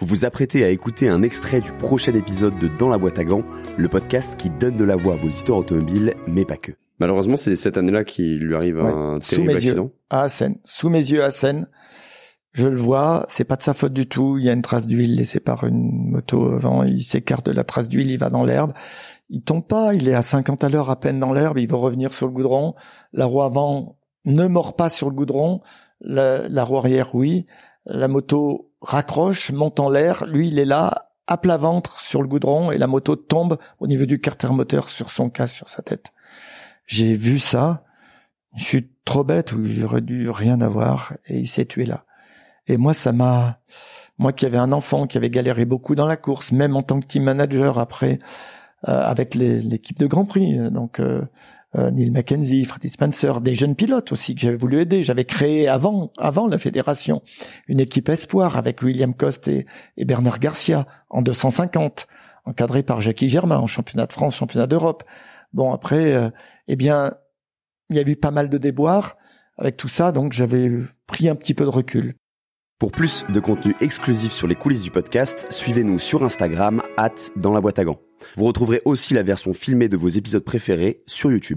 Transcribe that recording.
Vous vous apprêtez à écouter un extrait du prochain épisode de Dans la boîte à gants, le podcast qui donne de la voix à vos histoires automobiles, mais pas que. Malheureusement, c'est cette année-là qu'il lui arrive un sous mes accident. Yeux, à Seine. Sous mes yeux à Seine. Je le vois, c'est pas de sa faute du tout. Il y a une trace d'huile laissée par une moto avant. Il s'écarte de la trace d'huile, il va dans l'herbe. Il tombe pas, il est à 50 à l'heure à peine dans l'herbe. Il va revenir sur le goudron. La roue avant ne mord pas sur le goudron. La, la roue arrière, oui. La moto raccroche, monte en l'air, lui il est là, à plat ventre sur le goudron et la moto tombe au niveau du carter moteur sur son casque, sur sa tête. J'ai vu ça, je suis trop bête ou j'aurais dû rien avoir et il s'est tué là. Et moi ça m'a, moi qui avais un enfant qui avait galéré beaucoup dans la course, même en tant que team manager après euh, avec l'équipe de Grand Prix, donc euh, euh, Neil Mackenzie, Freddie Spencer, des jeunes pilotes aussi que j'avais voulu aider. J'avais créé avant, avant la fédération, une équipe espoir avec William Coste et, Bernard Garcia en 250, encadré par Jackie Germain en championnat de France, championnat d'Europe. Bon après, euh, eh bien, il y a eu pas mal de déboires avec tout ça, donc j'avais pris un petit peu de recul. Pour plus de contenu exclusif sur les coulisses du podcast, suivez-nous sur Instagram, at dans la boîte à gants. Vous retrouverez aussi la version filmée de vos épisodes préférés sur YouTube.